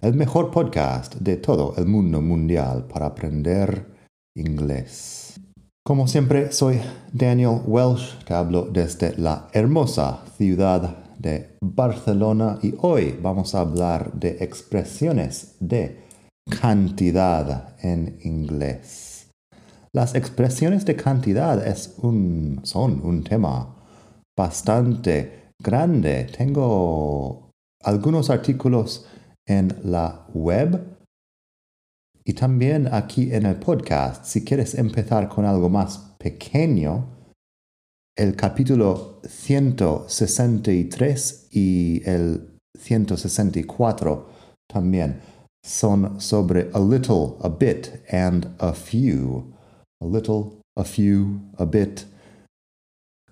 el mejor podcast de todo el mundo mundial para aprender inglés. Como siempre, soy Daniel Welsh, te hablo desde la hermosa ciudad de Barcelona y hoy vamos a hablar de expresiones de cantidad en inglés. Las expresiones de cantidad es un, son un tema bastante grande. Tengo algunos artículos en la web y también aquí en el podcast. Si quieres empezar con algo más pequeño, el capítulo 163 y el 164 también son sobre a little, a bit and a few. A little, a few, a bit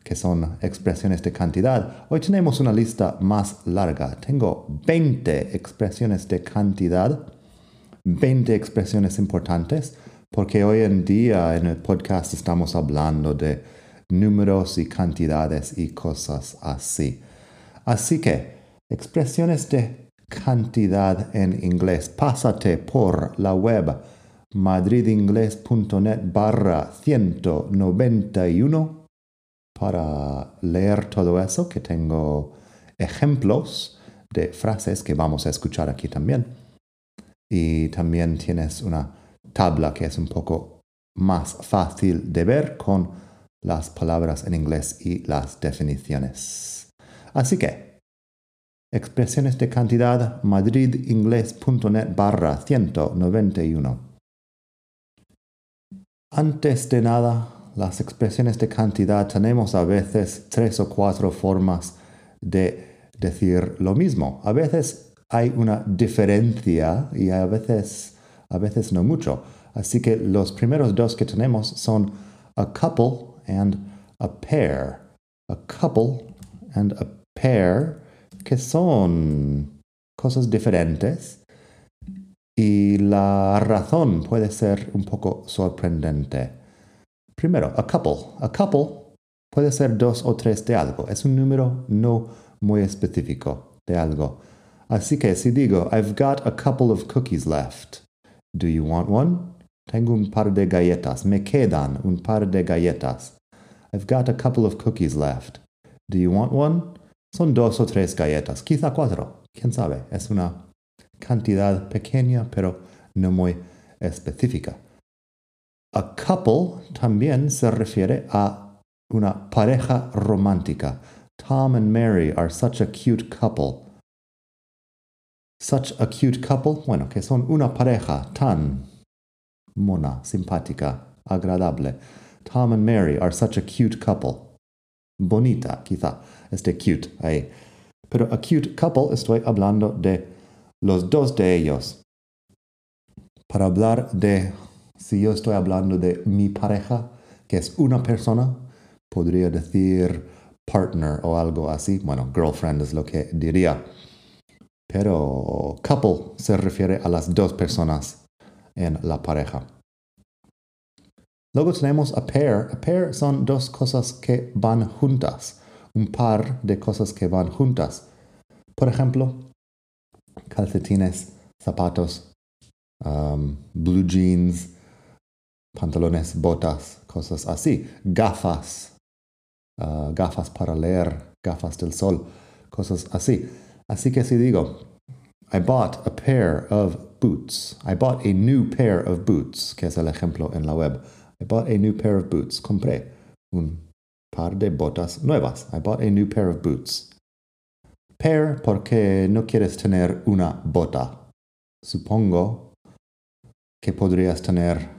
que son expresiones de cantidad. Hoy tenemos una lista más larga. Tengo 20 expresiones de cantidad, 20 expresiones importantes, porque hoy en día en el podcast estamos hablando de números y cantidades y cosas así. Así que, expresiones de cantidad en inglés. Pásate por la web madridingles.net barra 191 para leer todo eso, que tengo ejemplos de frases que vamos a escuchar aquí también. Y también tienes una tabla que es un poco más fácil de ver con las palabras en inglés y las definiciones. Así que, expresiones de cantidad madridingles.net barra 191. Antes de nada, las expresiones de cantidad tenemos a veces tres o cuatro formas de decir lo mismo. A veces hay una diferencia y a veces, a veces no mucho. Así que los primeros dos que tenemos son a couple and a pair. A couple and a pair, que son cosas diferentes. Y la razón puede ser un poco sorprendente. Primero, a couple. A couple puede ser dos o tres de algo. Es un número no muy específico de algo. Así que si digo, I've got a couple of cookies left. Do you want one? Tengo un par de galletas. Me quedan un par de galletas. I've got a couple of cookies left. Do you want one? Son dos o tres galletas, quizá cuatro. ¿Quién sabe? Es una cantidad pequeña, pero no muy específica. A couple también se refiere a una pareja romántica. Tom and Mary are such a cute couple. Such a cute couple, bueno, que son una pareja tan mona, simpática, agradable. Tom and Mary are such a cute couple. Bonita, quizá, este cute ahí. Pero a cute couple estoy hablando de los dos de ellos. Para hablar de si yo estoy hablando de mi pareja, que es una persona, podría decir partner o algo así. Bueno, girlfriend es lo que diría. Pero couple se refiere a las dos personas en la pareja. Luego tenemos a pair. A pair son dos cosas que van juntas. Un par de cosas que van juntas. Por ejemplo, calcetines, zapatos, um, blue jeans, pantalones, botas, cosas así. Gafas, uh, gafas para leer, gafas del sol, cosas así. Así que si digo, I bought a pair of boots. I bought a new pair of boots, que es el ejemplo en la web. I bought a new pair of boots. Compré un par de botas nuevas. I bought a new pair of boots. Pair porque no quieres tener una bota. Supongo que podrías tener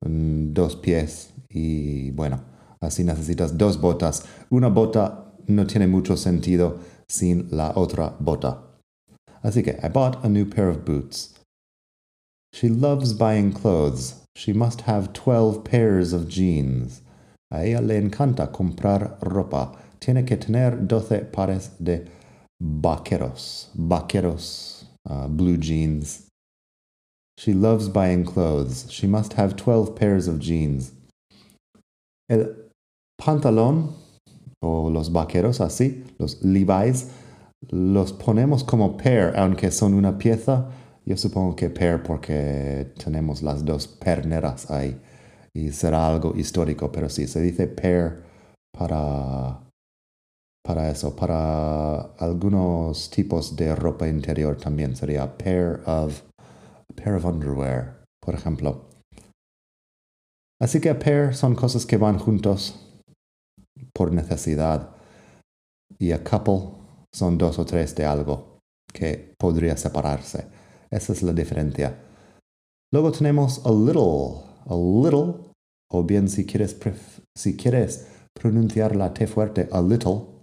dos pies y bueno, así necesitas dos botas. Una bota no tiene mucho sentido sin la otra bota. Así que I bought a new pair of boots. She loves buying clothes. She must have 12 pairs of jeans. A ella le encanta comprar ropa. Tiene que tener 12 pares de vaqueros. Vaqueros, uh, blue jeans. She loves buying clothes. She must have 12 pairs of jeans. El pantalón o los vaqueros así, los Levi's, los ponemos como pair, aunque son una pieza. Yo supongo que pair porque tenemos las dos perneras ahí y será algo histórico, pero sí, se dice pair para, para eso. Para algunos tipos de ropa interior también sería pair of, pair of underwear, por ejemplo. Así que pair son cosas que van juntos por necesidad y a couple son dos o tres de algo que podría separarse. Esa es la diferencia. Luego tenemos a little, a little, o bien si quieres, si quieres pronunciar la T fuerte, a little,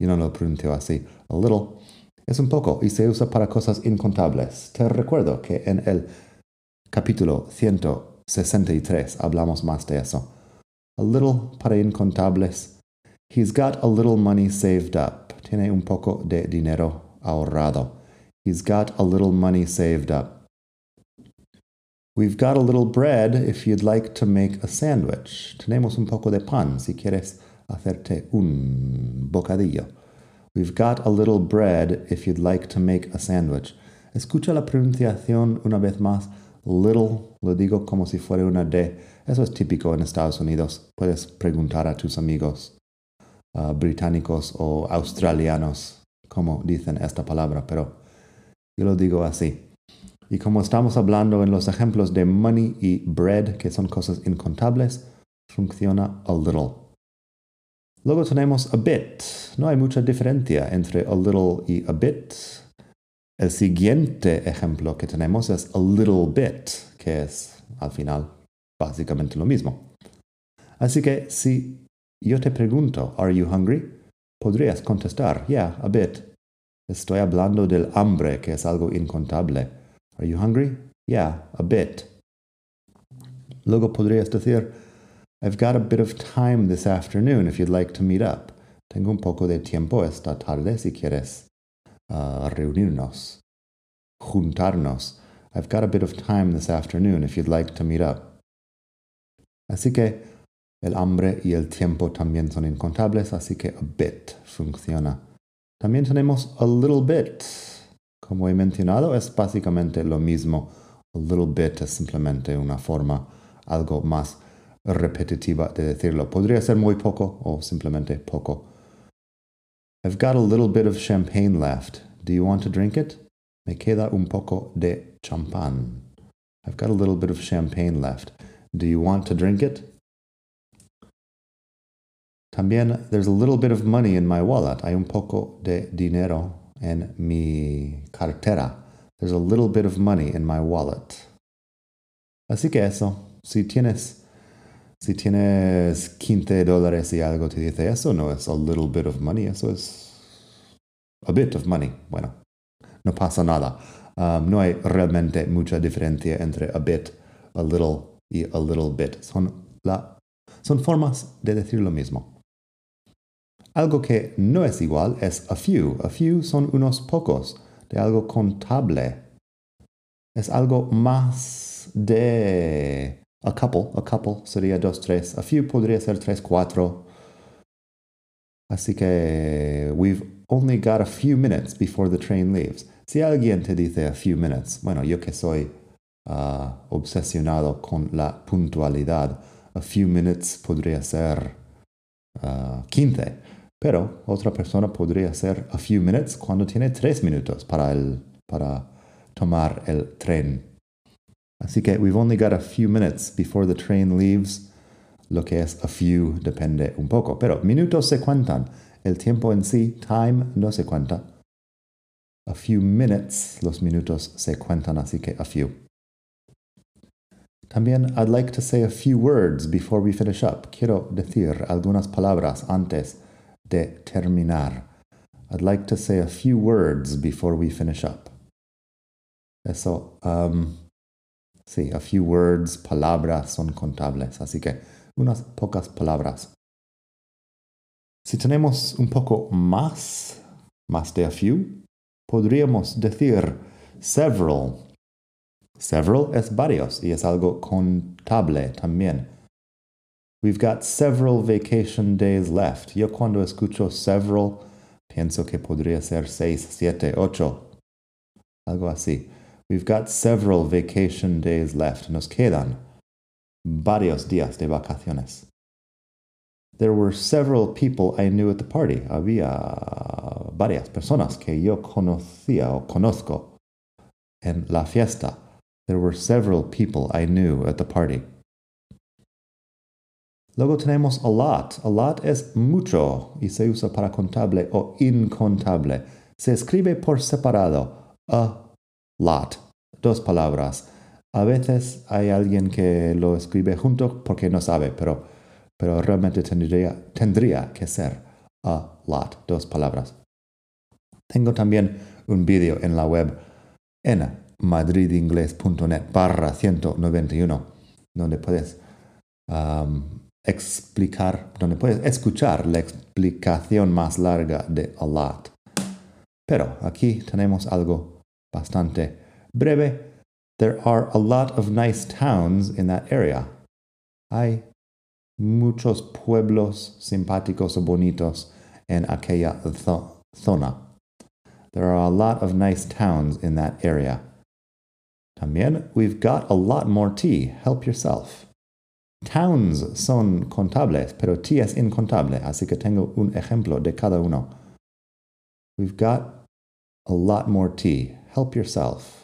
yo no lo pronuncio así, a little, es un poco y se usa para cosas incontables. Te recuerdo que en el capítulo 163 hablamos más de eso. A little para incontables. He's got a little money saved up. Tiene un poco de dinero ahorrado. He's got a little money saved up. We've got a little bread if you'd like to make a sandwich. Tenemos un poco de pan si quieres hacerte un bocadillo. We've got a little bread if you'd like to make a sandwich. Escucha la pronunciación una vez más. Little, lo digo como si fuera una D. Eso es típico en Estados Unidos. Puedes preguntar a tus amigos uh, británicos o australianos cómo dicen esta palabra, pero yo lo digo así. Y como estamos hablando en los ejemplos de money y bread, que son cosas incontables, funciona a little. Luego tenemos a bit. No hay mucha diferencia entre a little y a bit. El siguiente ejemplo que tenemos es a little bit, que es al final básicamente lo mismo. Así que si yo te pregunto, ¿Are you hungry? Podrías contestar, Yeah, a bit. Estoy hablando del hambre, que es algo incontable. Are you hungry? Yeah, a bit. Luego podrías decir, I've got a bit of time this afternoon if you'd like to meet up. Tengo un poco de tiempo esta tarde si quieres uh, reunirnos, juntarnos. I've got a bit of time this afternoon if you'd like to meet up. Así que el hambre y el tiempo también son incontables, así que a bit funciona. También tenemos a little bit. Como he mencionado, es básicamente lo mismo. A little bit es simplemente una forma algo más repetitiva de decirlo. Podría ser muy poco o simplemente poco. I've got a little bit of champagne left. Do you want to drink it? Me queda un poco de champán. I've got a little bit of champagne left. Do you want to drink it? También, there's a little bit of money in my wallet. Hay un poco de dinero en mi cartera. There's a little bit of money in my wallet. Así que eso, si tienes, si tienes 15 dólares y algo te dice eso, no es a little bit of money, eso es a bit of money. Bueno, no pasa nada. Um, no hay realmente mucha diferencia entre a bit, a little y a little bit. Son, la, son formas de decir lo mismo. Algo que no es igual es a few. A few son unos pocos de algo contable. Es algo más de a couple. A couple sería dos, tres. A few podría ser tres, cuatro. Así que we've only got a few minutes before the train leaves. Si alguien te dice a few minutes, bueno, yo que soy uh, obsesionado con la puntualidad, a few minutes podría ser uh, 15. Pero otra persona podría hacer a few minutes cuando tiene tres minutos para, el, para tomar el tren. Así que we've only got a few minutes before the train leaves. Lo que es a few depende un poco. Pero minutos se cuentan. El tiempo en sí, time, no se cuenta. A few minutes, los minutos se cuentan, así que a few. También I'd like to say a few words before we finish up. Quiero decir algunas palabras antes de terminar. I'd like to say a few words before we finish up. Eso, um, Sí, a few words, palabras son contables, así que unas pocas palabras. Si tenemos un poco más, más de a few, podríamos decir several. Several es varios y es algo contable también. We've got several vacation days left. Yo cuando escucho several, pienso que podría ser seis, siete, ocho. Algo así. We've got several vacation days left. Nos quedan varios días de vacaciones. There were several people I knew at the party. Había varias personas que yo conocía o conozco en la fiesta. There were several people I knew at the party. Luego tenemos a lot. A lot es mucho y se usa para contable o incontable. Se escribe por separado. A lot. Dos palabras. A veces hay alguien que lo escribe junto porque no sabe, pero, pero realmente tendría, tendría que ser a lot. Dos palabras. Tengo también un vídeo en la web en madridingles.net barra 191 donde puedes explicar, donde puedes escuchar la explicación más larga de a lot. Pero aquí tenemos algo bastante breve. There are a lot of nice towns in that area. Hay muchos pueblos simpáticos o bonitos en aquella zona. There are a lot of nice towns in that area. También, we've got a lot more tea. Help yourself. Towns son contables, pero tea es incontable, así que tengo un ejemplo de cada uno. We've got a lot more tea. Help yourself.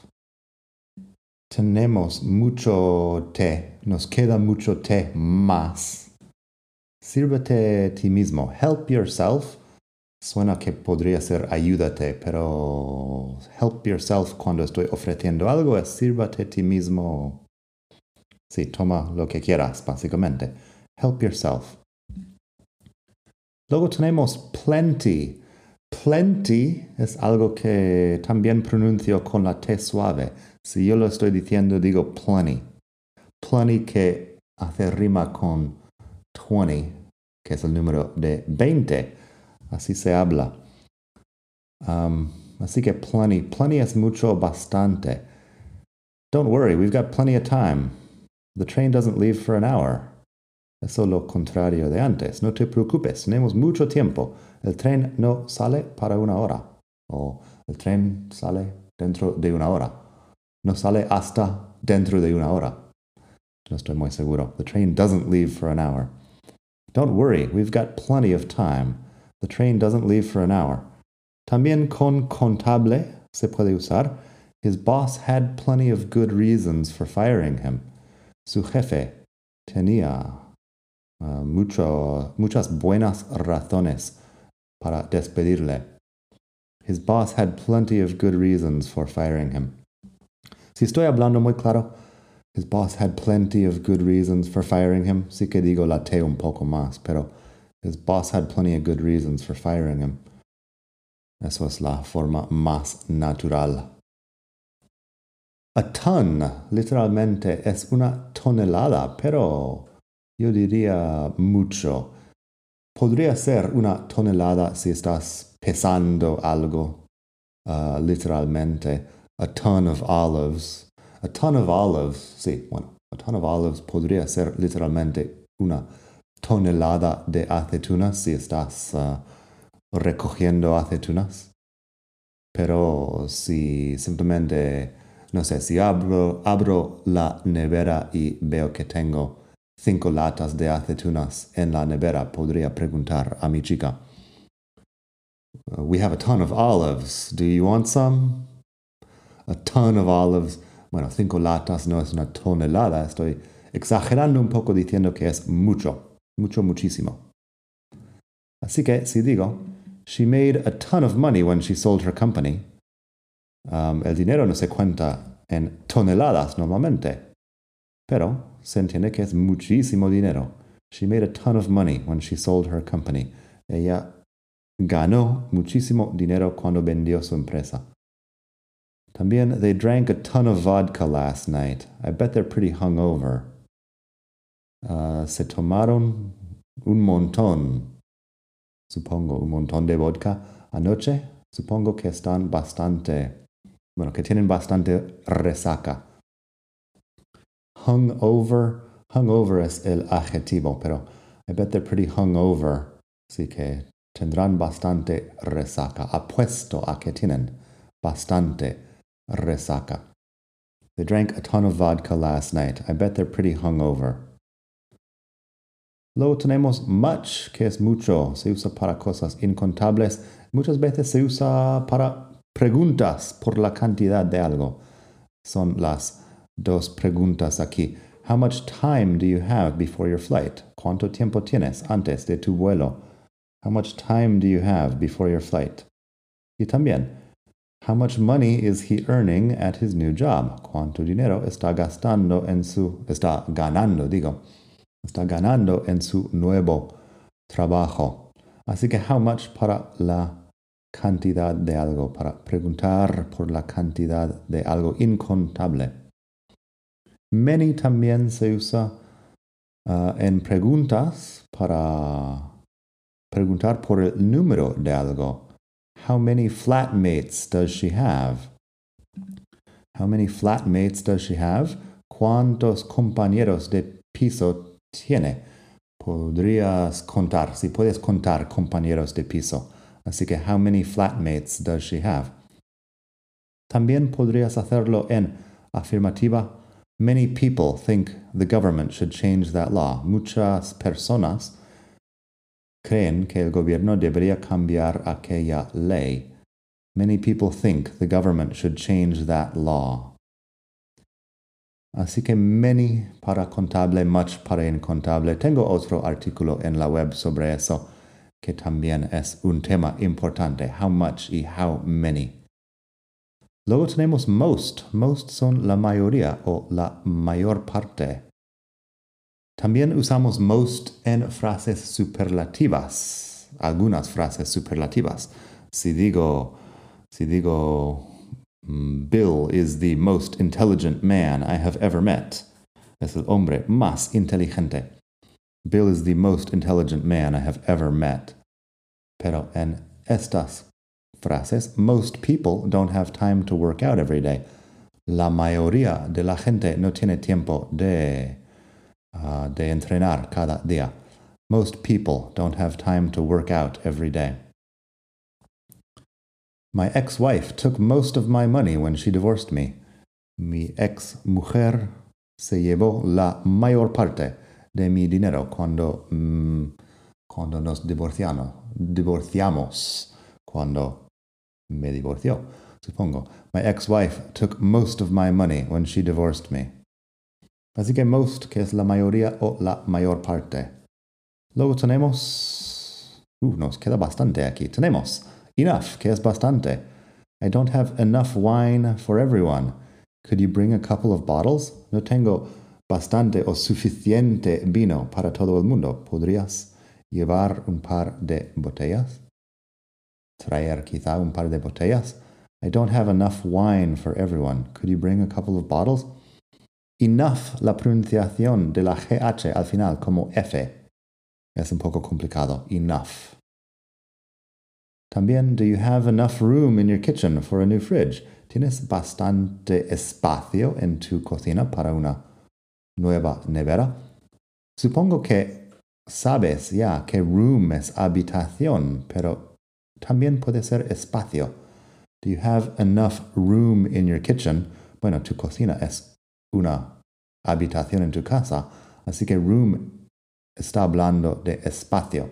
Tenemos mucho té. Nos queda mucho té más. Sírvete ti mismo. Help yourself. Suena que podría ser ayúdate, pero help yourself cuando estoy ofreciendo algo es sírvate ti mismo. Sí, toma lo que quieras, básicamente. Help yourself. Luego tenemos plenty. Plenty es algo que también pronuncio con la T suave. Si yo lo estoy diciendo, digo plenty. Plenty que hace rima con 20, que es el número de 20. Así se habla. Um, así que plenty. Plenty es mucho, bastante. Don't worry, we've got plenty of time. The train doesn't leave for an hour. Eso lo contrario de antes. No te preocupes, tenemos mucho tiempo. El tren no sale para una hora. O el tren sale dentro de una hora. No sale hasta dentro de una hora. No estoy muy seguro. The train doesn't leave for an hour. Don't worry, we've got plenty of time. The train doesn't leave for an hour. También con contable se puede usar. His boss had plenty of good reasons for firing him. Su jefe tenía uh, muchas buenas razones para despedirle. His boss had plenty of good reasons for firing him. Si estoy hablando muy claro, his boss had plenty of good reasons for firing him. Sí que digo la T un poco más, pero his boss had plenty of good reasons for firing him. Eso es la forma más natural. A ton, literalmente, es una tonelada, pero yo diría mucho. Podría ser una tonelada si estás pesando algo, uh, literalmente. A ton of olives. A ton of olives, sí, bueno, a ton of olives podría ser literalmente una tonelada de aceitunas si estás uh, recogiendo aceitunas. Pero si simplemente, no sé, si abro, abro la nevera y veo que tengo cinco latas de aceitunas en la nevera, podría preguntar a mi chica. Uh, we have a ton of olives. Do you want some? A ton of olives. Bueno, cinco latas no es una tonelada. Estoy exagerando un poco diciendo que es mucho, mucho, muchísimo. Así que si digo, she made a ton of money when she sold her company. Um, el dinero no se cuenta en toneladas normalmente, pero se entiende que es muchísimo dinero. She made a ton of money when she sold her company. Ella ganó muchísimo dinero cuando vendió su empresa. También, they drank a ton of vodka last night. I bet they're pretty hungover. Uh, se tomaron un montón, supongo, un montón de vodka anoche. Supongo que están bastante, bueno, que tienen bastante resaca. Hungover, hungover es el adjetivo, pero I bet they're pretty hungover. Así que tendrán bastante resaca. Apuesto a que tienen bastante resaca. They drank a ton of vodka last night. I bet they're pretty hungover. Luego tenemos much, que es mucho. Se usa para cosas incontables. Muchas veces se usa para preguntas por la cantidad de algo. Son las dos preguntas aquí. How much time do you have before your flight? ¿Cuánto tiempo tienes antes de tu vuelo? How much time do you have before your flight? Y también, how much money is he earning at his new job? ¿Cuánto dinero está gastando en su ganando, digo, está ganando en su nuevo trabajo? Así que how much para la cantidad de algo, para preguntar por la cantidad de algo incontable. Many también se usa uh, en preguntas para preguntar por el número de algo. How many flatmates does she have? How many flatmates does she have? ¿Cuántos compañeros de piso tiene? Podrías contar, si puedes contar compañeros de piso. Así que, how many flatmates does she have? También podrías hacerlo en afirmativa. Many people think the government should change that law. Muchas personas creen que el gobierno debería cambiar aquella ley. Many people think the government should change that law. Así que many para contable, much para incontable. Tengo otro artículo en la web sobre eso que también es un tema importante. How much y how many. Luego tenemos most. Most son la mayoría o la mayor parte. También usamos most en frases superlativas, algunas frases superlativas. Si digo, si digo, Bill is the most intelligent man I have ever met. Es el hombre más inteligente. Bill is the most intelligent man I have ever met. Pero en estas frases, most people don't have time to work out every day. La mayoría de la gente no tiene tiempo de uh, de entrenar cada día. Most people don't have time to work out every day. My ex wife took most of my money when she divorced me. Mi ex mujer se llevó la mayor parte de mi dinero cuando, mm, cuando nos divorciamos, divorciamos, cuando me divorció, supongo. My ex wife took most of my money when she divorced me. Así que most, que es la mayoría o la mayor parte. Luego tenemos... Uh, nos queda bastante aquí. Tenemos enough, que es bastante. I don't have enough wine for everyone. Could you bring a couple of bottles? No tengo bastante o suficiente vino para todo el mundo. ¿Podrías llevar un par de botellas? Traer quizá un par de botellas? I don't have enough wine for everyone. Could you bring a couple of bottles? Enough la pronunciación de la GH al final como F. Es un poco complicado. Enough. También, do you have enough room in your kitchen for a new fridge? ¿Tienes bastante espacio en tu cocina para una nueva nevera? Supongo que sabes ya que room es habitación, pero también puede ser espacio. Do you have enough room in your kitchen? Bueno, tu cocina es una habitación en tu casa, así que room está hablando de espacio.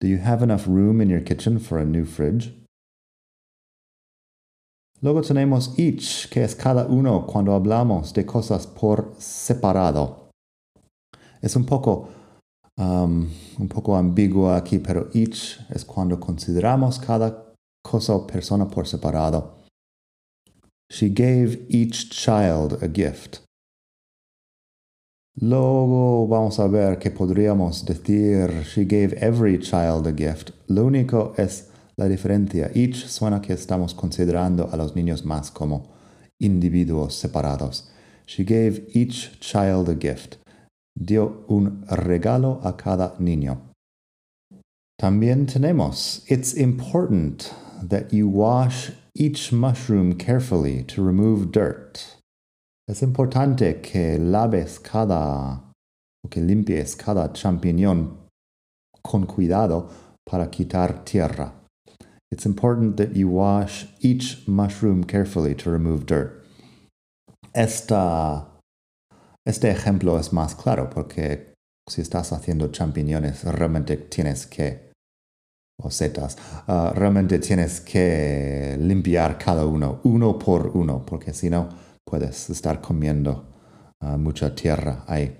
Do you have enough room in your kitchen for a new fridge? Luego tenemos each, que es cada uno cuando hablamos de cosas por separado. Es un poco, um, un poco ambiguo aquí, pero each es cuando consideramos cada cosa o persona por separado. She gave each child a gift. Luego vamos a ver que podríamos decir she gave every child a gift. Lo único es la diferencia. Each suena que estamos considerando a los niños más como individuos separados. She gave each child a gift. Dio un regalo a cada niño. También tenemos, it's important that you wash each mushroom carefully to remove dirt. Es importante que laves cada o que limpies cada champiñón con cuidado para quitar tierra. It's important that you wash each mushroom carefully to remove dirt. Esta, este ejemplo es más claro porque si estás haciendo champiñones realmente tienes que, o setas, uh, realmente tienes que limpiar cada uno, uno por uno, porque si no puedes estar comiendo uh, mucha tierra ahí.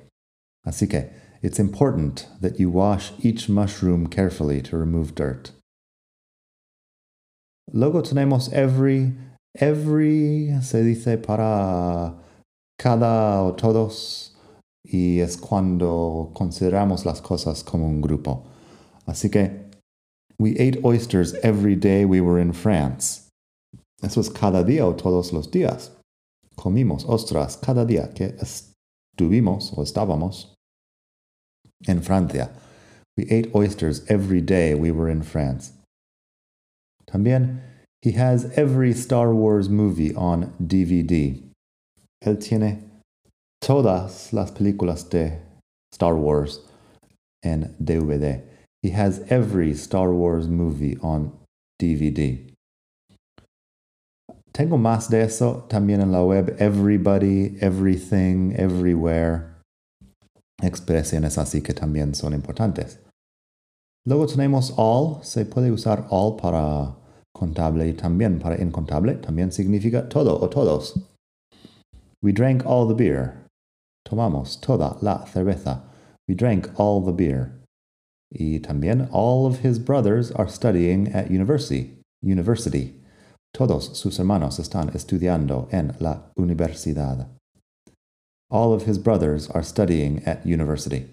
Así que, it's important that you wash each mushroom carefully to remove dirt. Luego tenemos every, every se dice para cada o todos y es cuando consideramos las cosas como un grupo. Así que, we ate oysters every day we were in France. Eso es cada día o todos los días. Comimos ostras cada día que estuvimos o estábamos en Francia. We ate oysters every day we were in France. También, he has every Star Wars movie on DVD. Él tiene todas las películas de Star Wars en DVD. He has every Star Wars movie on DVD. Tengo más de eso también en la web. Everybody, everything, everywhere. Expresiones así que también son importantes. Luego tenemos all. Se puede usar all para contable y también para incontable. También significa todo o todos. We drank all the beer. Tomamos toda la cerveza. We drank all the beer. Y también all of his brothers are studying at university. University. Todos sus hermanos están estudiando en la universidad. All of his brothers are studying at university.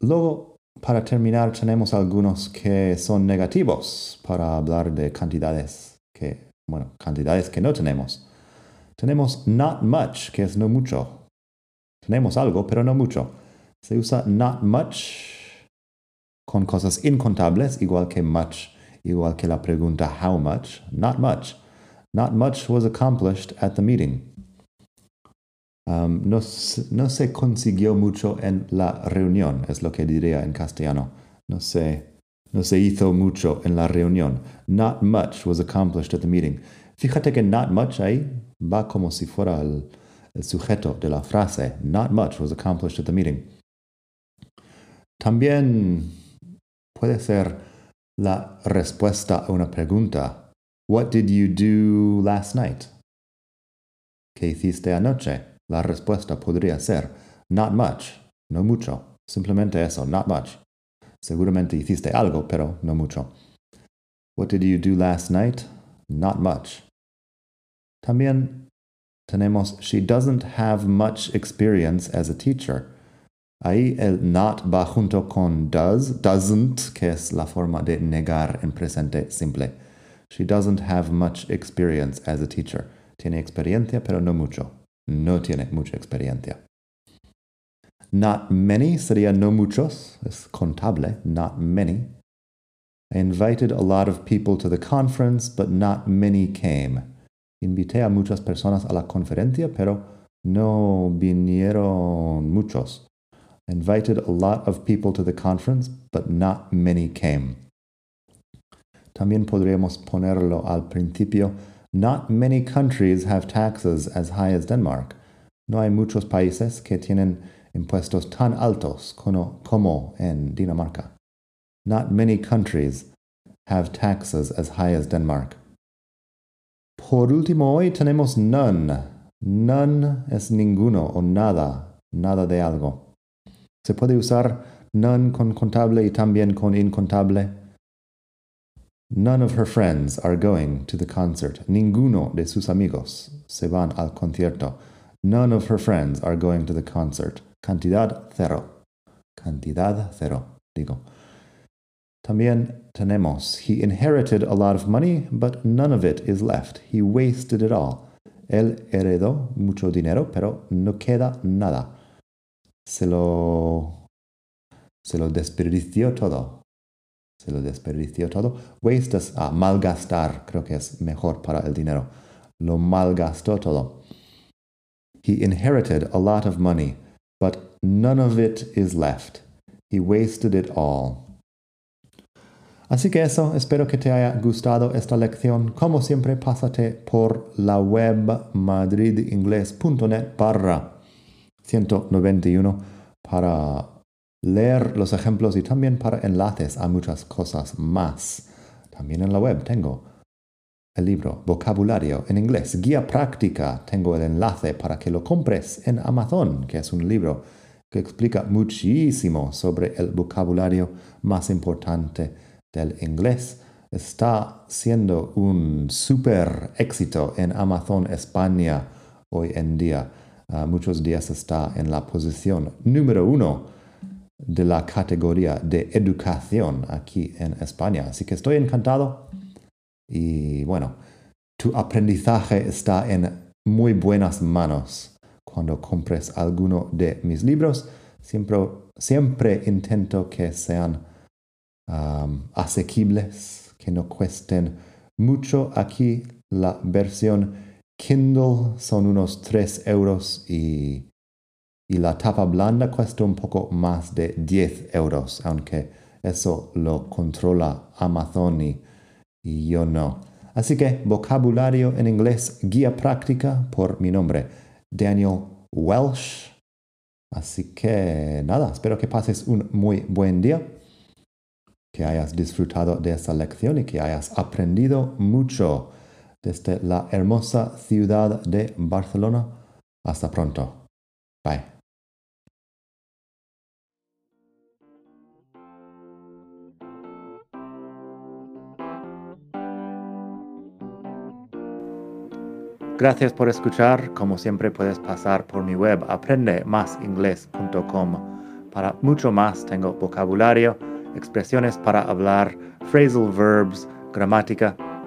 Luego, para terminar, tenemos algunos que son negativos para hablar de cantidades que, bueno, cantidades que no tenemos. Tenemos not much, que es no mucho. Tenemos algo, pero no mucho. Se usa not much con cosas incontables, igual que much, igual que la pregunta how much, not much. Not much was accomplished at the meeting. Um, no, no, se consiguió mucho en la reunión, es lo que diría en castellano. No se, no se hizo mucho en la reunión. Not much was accomplished at the meeting. Fíjate que not much ahí va como si fuera el, el sujeto de la frase. Not much was accomplished at the meeting. También puede ser la respuesta a una pregunta. What did you do last night? ¿Qué hiciste anoche? La respuesta podría ser not much, no mucho. Simplemente eso, not much. Seguramente hiciste algo, pero no mucho. What did you do last night? Not much. También tenemos she doesn't have much experience as a teacher. Ahí el not va junto con does, doesn't, que es la forma de negar en presente simple. She doesn't have much experience as a teacher. Tiene experiencia, pero no mucho. No tiene mucha experiencia. Not many sería no muchos, es contable, not many. I invited a lot of people to the conference, but not many came. Invité a muchas personas a la conferencia, pero no vinieron muchos. Invited a lot of people to the conference, but not many came. También podríamos ponerlo al principio. Not many countries have taxes as high as Denmark. No hay muchos países que tienen impuestos tan altos como en Dinamarca. Not many countries have taxes as high as Denmark. Por último, hoy tenemos none. None es ninguno o nada, nada de algo. Se puede usar none con contable y también con incontable. None of her friends are going to the concert. Ninguno de sus amigos se van al concierto. None of her friends are going to the concert. Cantidad cero. Cantidad cero, digo. También tenemos, he inherited a lot of money, but none of it is left. He wasted it all. Él heredó mucho dinero, pero no queda nada. Se lo, se lo desperdició todo. Se lo desperdició todo. Waste es ah, malgastar, creo que es mejor para el dinero. Lo malgastó todo. He inherited a lot of money, but none of it is left. He wasted it all. Así que eso, espero que te haya gustado esta lección. Como siempre, pásate por la web madridingles.net barra 191 para leer los ejemplos y también para enlaces a muchas cosas más. También en la web tengo el libro Vocabulario en inglés, guía práctica. Tengo el enlace para que lo compres en Amazon, que es un libro que explica muchísimo sobre el vocabulario más importante del inglés está siendo un super éxito en Amazon España hoy en día. Ah, muchos días está en la posición número uno de la categoría de educación aquí en España. Así que estoy encantado y bueno, tu aprendizaje está en muy buenas manos. Cuando compres alguno de mis libros, siempre, siempre intento que sean asequibles, que no cuesten mucho. Aquí la versión Kindle son unos 3 euros y, y la tapa blanda cuesta un poco más de 10 euros, aunque eso lo controla Amazon y, y yo no. Así que vocabulario en inglés, guía práctica por mi nombre, Daniel Welsh. Así que nada, espero que pases un muy buen día que hayas disfrutado de esta lección y que hayas aprendido mucho desde la hermosa ciudad de Barcelona. Hasta pronto. Bye. Gracias por escuchar. Como siempre puedes pasar por mi web aprendemasingles.com. Para mucho más tengo vocabulario expresiones para hablar, phrasal verbs, gramática,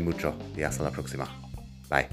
mucho y hasta la próxima. Bye.